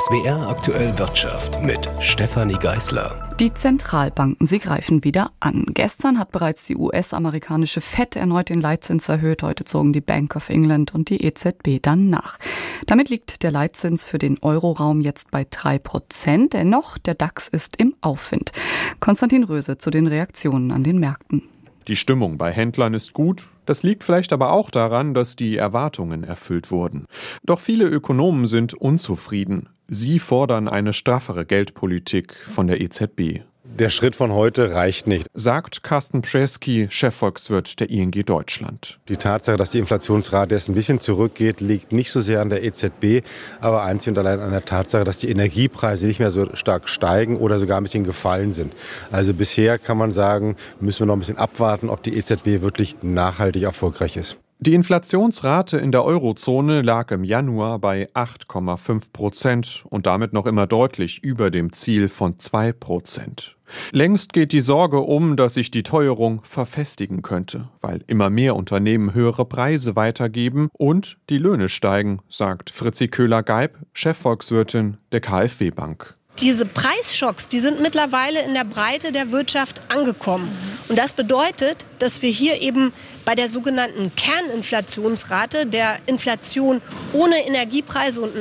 SWR aktuell Wirtschaft mit Stefanie Geißler. Die Zentralbanken, sie greifen wieder an. Gestern hat bereits die US-amerikanische Fed erneut den Leitzins erhöht. Heute zogen die Bank of England und die EZB dann nach. Damit liegt der Leitzins für den Euroraum jetzt bei drei Prozent. Dennoch, der DAX ist im Aufwind. Konstantin Röse zu den Reaktionen an den Märkten. Die Stimmung bei Händlern ist gut, das liegt vielleicht aber auch daran, dass die Erwartungen erfüllt wurden. Doch viele Ökonomen sind unzufrieden. Sie fordern eine straffere Geldpolitik von der EZB. Der Schritt von heute reicht nicht, sagt Carsten Pschesky, Chefvolkswirt der ING Deutschland. Die Tatsache, dass die Inflationsrate jetzt ein bisschen zurückgeht, liegt nicht so sehr an der EZB, aber einzig und allein an der Tatsache, dass die Energiepreise nicht mehr so stark steigen oder sogar ein bisschen gefallen sind. Also bisher kann man sagen, müssen wir noch ein bisschen abwarten, ob die EZB wirklich nachhaltig erfolgreich ist. Die Inflationsrate in der Eurozone lag im Januar bei 8,5 Prozent und damit noch immer deutlich über dem Ziel von 2 Prozent. Längst geht die Sorge um, dass sich die Teuerung verfestigen könnte, weil immer mehr Unternehmen höhere Preise weitergeben und die Löhne steigen, sagt Fritzi Köhler-Geib, Chefvolkswirtin der KfW Bank. Diese Preisschocks, die sind mittlerweile in der Breite der Wirtschaft angekommen. Und das bedeutet, dass wir hier eben bei der sogenannten Kerninflationsrate, der Inflation ohne Energiepreise und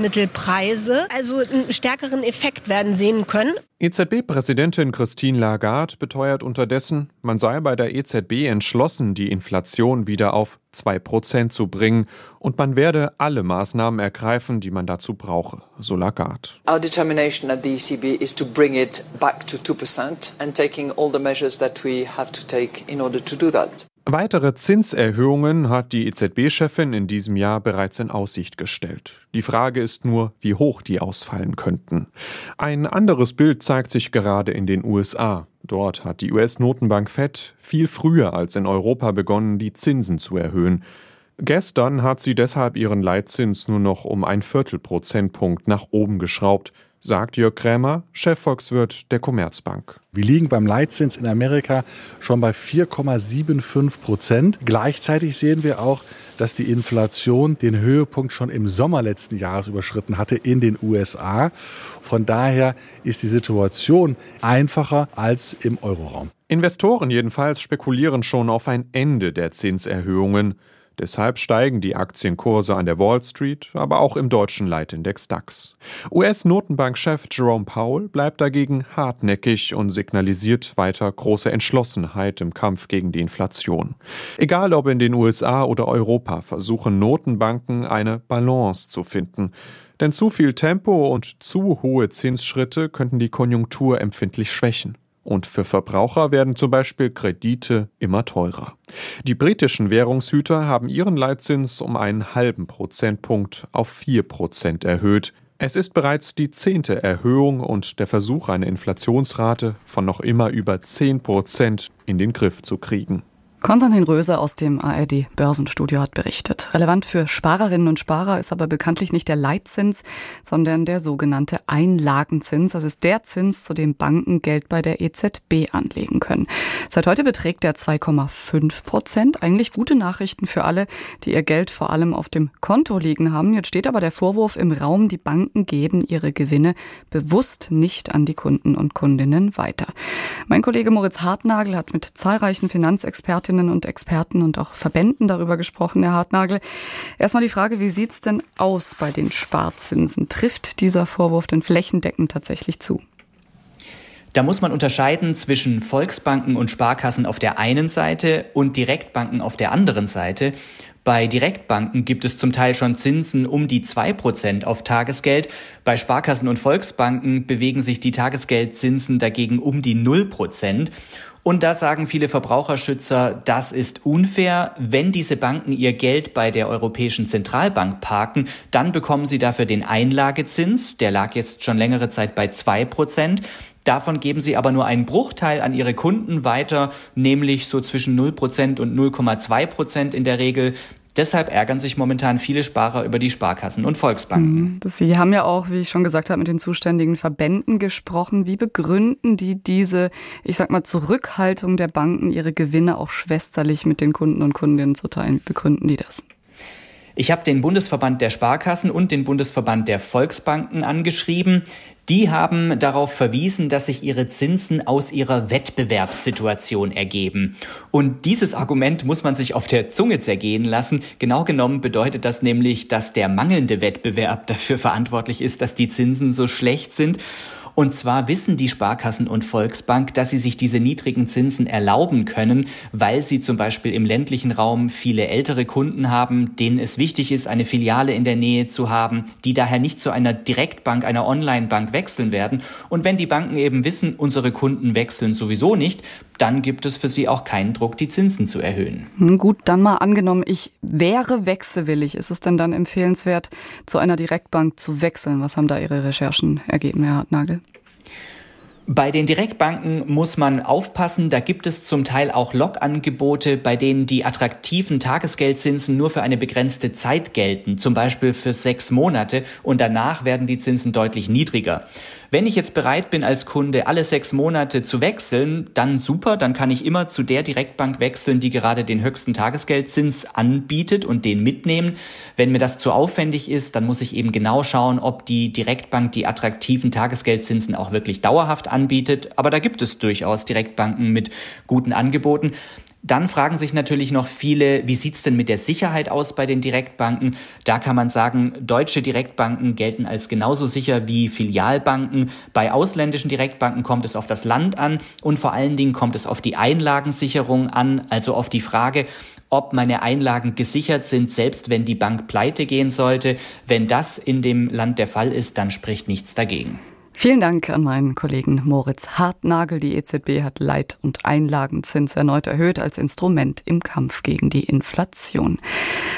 Nahrungsmittelpreise, also einen stärkeren Effekt werden sehen können. EZB-Präsidentin Christine Lagarde beteuert unterdessen, man sei bei der EZB entschlossen, die Inflation wieder auf 2% zu bringen und man werde alle Maßnahmen ergreifen, die man dazu brauche, so Lagarde. Our determination at the ECB is to bring it back to 2% and taking all the measures that we have to take in order to do that. Weitere Zinserhöhungen hat die EZB-Chefin in diesem Jahr bereits in Aussicht gestellt. Die Frage ist nur, wie hoch die ausfallen könnten. Ein anderes Bild zeigt sich gerade in den USA. Dort hat die US-Notenbank Fed viel früher als in Europa begonnen, die Zinsen zu erhöhen. Gestern hat sie deshalb ihren Leitzins nur noch um ein Viertelprozentpunkt nach oben geschraubt sagt Jörg Krämer, Chefvolkswirt der Commerzbank. Wir liegen beim Leitzins in Amerika schon bei 4,75 Prozent. Gleichzeitig sehen wir auch, dass die Inflation den Höhepunkt schon im Sommer letzten Jahres überschritten hatte in den USA. Von daher ist die Situation einfacher als im Euroraum. Investoren jedenfalls spekulieren schon auf ein Ende der Zinserhöhungen. Deshalb steigen die Aktienkurse an der Wall Street, aber auch im deutschen Leitindex DAX. US-Notenbankchef Jerome Powell bleibt dagegen hartnäckig und signalisiert weiter große Entschlossenheit im Kampf gegen die Inflation. Egal ob in den USA oder Europa, versuchen Notenbanken eine Balance zu finden. Denn zu viel Tempo und zu hohe Zinsschritte könnten die Konjunktur empfindlich schwächen. Und für Verbraucher werden zum Beispiel Kredite immer teurer. Die britischen Währungshüter haben ihren Leitzins um einen halben Prozentpunkt auf vier Prozent erhöht. Es ist bereits die zehnte Erhöhung und der Versuch, eine Inflationsrate von noch immer über zehn Prozent in den Griff zu kriegen. Konstantin Röse aus dem ARD Börsenstudio hat berichtet. Relevant für Sparerinnen und Sparer ist aber bekanntlich nicht der Leitzins, sondern der sogenannte Einlagenzins. Das ist der Zins, zu dem Banken Geld bei der EZB anlegen können. Seit heute beträgt er 2,5 Prozent. Eigentlich gute Nachrichten für alle, die ihr Geld vor allem auf dem Konto liegen haben. Jetzt steht aber der Vorwurf im Raum, die Banken geben ihre Gewinne bewusst nicht an die Kunden und Kundinnen weiter. Mein Kollege Moritz Hartnagel hat mit zahlreichen Finanzexperten Expertinnen und Experten und auch Verbänden darüber gesprochen, Herr Hartnagel. Erstmal die Frage, wie sieht es denn aus bei den Sparzinsen? Trifft dieser Vorwurf denn flächendeckend tatsächlich zu? Da muss man unterscheiden zwischen Volksbanken und Sparkassen auf der einen Seite und Direktbanken auf der anderen Seite. Bei Direktbanken gibt es zum Teil schon Zinsen um die zwei Prozent auf Tagesgeld. Bei Sparkassen und Volksbanken bewegen sich die Tagesgeldzinsen dagegen um die null Prozent. Und da sagen viele Verbraucherschützer, das ist unfair. Wenn diese Banken ihr Geld bei der Europäischen Zentralbank parken, dann bekommen sie dafür den Einlagezins. Der lag jetzt schon längere Zeit bei zwei Prozent. Davon geben sie aber nur einen Bruchteil an ihre Kunden weiter, nämlich so zwischen 0% und 0,2% in der Regel. Deshalb ärgern sich momentan viele Sparer über die Sparkassen und Volksbanken. Mhm. Sie haben ja auch, wie ich schon gesagt habe, mit den zuständigen Verbänden gesprochen. Wie begründen die diese, ich sag mal, Zurückhaltung der Banken, ihre Gewinne auch schwesterlich mit den Kunden und Kundinnen zu teilen? Begründen die das? Ich habe den Bundesverband der Sparkassen und den Bundesverband der Volksbanken angeschrieben. Die haben darauf verwiesen, dass sich ihre Zinsen aus ihrer Wettbewerbssituation ergeben. Und dieses Argument muss man sich auf der Zunge zergehen lassen. Genau genommen bedeutet das nämlich, dass der mangelnde Wettbewerb dafür verantwortlich ist, dass die Zinsen so schlecht sind. Und zwar wissen die Sparkassen und Volksbank, dass sie sich diese niedrigen Zinsen erlauben können, weil sie zum Beispiel im ländlichen Raum viele ältere Kunden haben, denen es wichtig ist, eine Filiale in der Nähe zu haben, die daher nicht zu einer Direktbank, einer Online-Bank wechseln werden. Und wenn die Banken eben wissen, unsere Kunden wechseln sowieso nicht, dann gibt es für sie auch keinen Druck, die Zinsen zu erhöhen. Hm, gut, dann mal angenommen, ich wäre wechselwillig. Ist es denn dann empfehlenswert, zu einer Direktbank zu wechseln? Was haben da Ihre Recherchen ergeben, Herr Hartnagel? Bei den Direktbanken muss man aufpassen, da gibt es zum Teil auch Log-Angebote, bei denen die attraktiven Tagesgeldzinsen nur für eine begrenzte Zeit gelten, zum Beispiel für sechs Monate und danach werden die Zinsen deutlich niedriger. Wenn ich jetzt bereit bin, als Kunde alle sechs Monate zu wechseln, dann super, dann kann ich immer zu der Direktbank wechseln, die gerade den höchsten Tagesgeldzins anbietet und den mitnehmen. Wenn mir das zu aufwendig ist, dann muss ich eben genau schauen, ob die Direktbank die attraktiven Tagesgeldzinsen auch wirklich dauerhaft anbietet. Aber da gibt es durchaus Direktbanken mit guten Angeboten. Dann fragen sich natürlich noch viele, wie sieht's denn mit der Sicherheit aus bei den Direktbanken? Da kann man sagen, deutsche Direktbanken gelten als genauso sicher wie Filialbanken. Bei ausländischen Direktbanken kommt es auf das Land an und vor allen Dingen kommt es auf die Einlagensicherung an, also auf die Frage, ob meine Einlagen gesichert sind, selbst wenn die Bank pleite gehen sollte. Wenn das in dem Land der Fall ist, dann spricht nichts dagegen. Vielen Dank an meinen Kollegen Moritz Hartnagel. Die EZB hat Leit- und Einlagenzins erneut erhöht als Instrument im Kampf gegen die Inflation.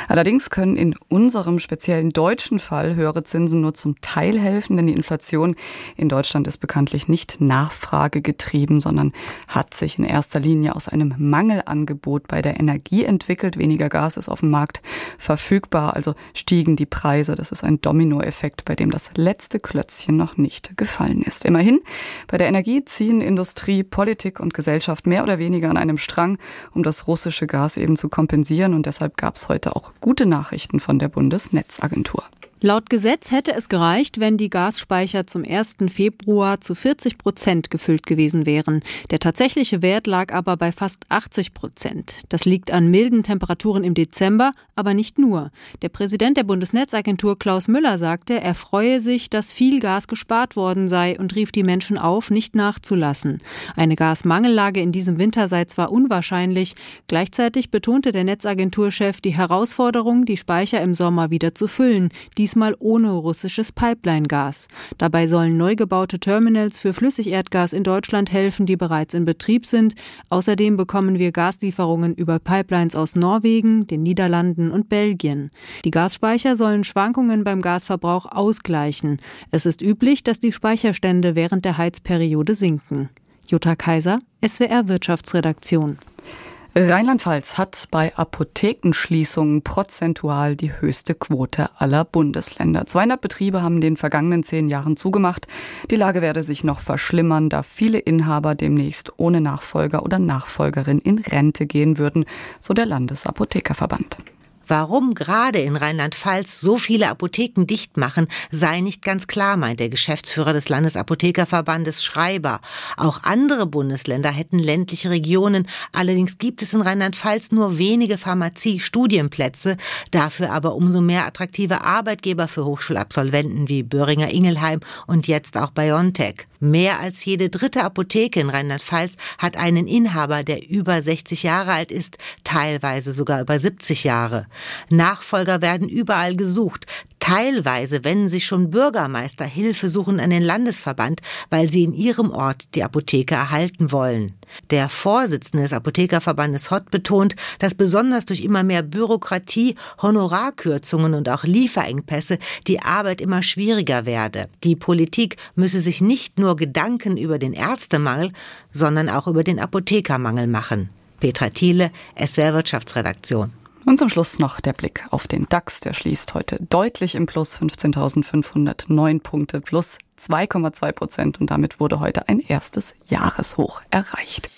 Allerdings können in unserem speziellen deutschen Fall höhere Zinsen nur zum Teil helfen, denn die Inflation in Deutschland ist bekanntlich nicht nachfragegetrieben, sondern hat sich in erster Linie aus einem Mangelangebot bei der Energie entwickelt. Weniger Gas ist auf dem Markt verfügbar, also stiegen die Preise. Das ist ein Dominoeffekt, bei dem das letzte Klötzchen noch nicht gefällt gefallen ist. Immerhin, bei der Energie ziehen Industrie, Politik und Gesellschaft mehr oder weniger an einem Strang, um das russische Gas eben zu kompensieren. Und deshalb gab es heute auch gute Nachrichten von der Bundesnetzagentur. Laut Gesetz hätte es gereicht, wenn die Gasspeicher zum 1. Februar zu 40 Prozent gefüllt gewesen wären. Der tatsächliche Wert lag aber bei fast 80 Prozent. Das liegt an milden Temperaturen im Dezember, aber nicht nur. Der Präsident der Bundesnetzagentur Klaus Müller sagte, er freue sich, dass viel Gas gespart worden sei und rief die Menschen auf, nicht nachzulassen. Eine Gasmangellage in diesem Winter sei zwar unwahrscheinlich, gleichzeitig betonte der Netzagenturchef die Herausforderung, die Speicher im Sommer wieder zu füllen. Dies diesmal ohne russisches Pipeline-Gas. Dabei sollen neu gebaute Terminals für Flüssigerdgas in Deutschland helfen, die bereits in Betrieb sind. Außerdem bekommen wir Gaslieferungen über Pipelines aus Norwegen, den Niederlanden und Belgien. Die Gasspeicher sollen Schwankungen beim Gasverbrauch ausgleichen. Es ist üblich, dass die Speicherstände während der Heizperiode sinken. Jutta Kaiser, SWR Wirtschaftsredaktion. Rheinland-Pfalz hat bei Apothekenschließungen prozentual die höchste Quote aller Bundesländer. 200 Betriebe haben in den vergangenen zehn Jahren zugemacht. Die Lage werde sich noch verschlimmern, da viele Inhaber demnächst ohne Nachfolger oder Nachfolgerin in Rente gehen würden, so der Landesapothekerverband. Warum gerade in Rheinland-Pfalz so viele Apotheken dicht machen, sei nicht ganz klar, meint der Geschäftsführer des Landesapothekerverbandes Schreiber. Auch andere Bundesländer hätten ländliche Regionen. Allerdings gibt es in Rheinland-Pfalz nur wenige Pharmazie-Studienplätze, dafür aber umso mehr attraktive Arbeitgeber für Hochschulabsolventen wie Böhringer Ingelheim und jetzt auch BioNTech. Mehr als jede dritte Apotheke in Rheinland-Pfalz hat einen Inhaber, der über 60 Jahre alt ist, teilweise sogar über 70 Jahre. Nachfolger werden überall gesucht. Teilweise wenden sich schon Bürgermeister Hilfe suchen an den Landesverband, weil sie in ihrem Ort die Apotheke erhalten wollen. Der Vorsitzende des Apothekerverbandes Hott betont, dass besonders durch immer mehr Bürokratie, Honorarkürzungen und auch Lieferengpässe die Arbeit immer schwieriger werde. Die Politik müsse sich nicht nur Gedanken über den Ärztemangel, sondern auch über den Apothekermangel machen. Petra Thiele, SWR Wirtschaftsredaktion. Und zum Schluss noch der Blick auf den DAX. Der schließt heute deutlich im Plus 15.509 Punkte plus 2,2 Prozent und damit wurde heute ein erstes Jahreshoch erreicht.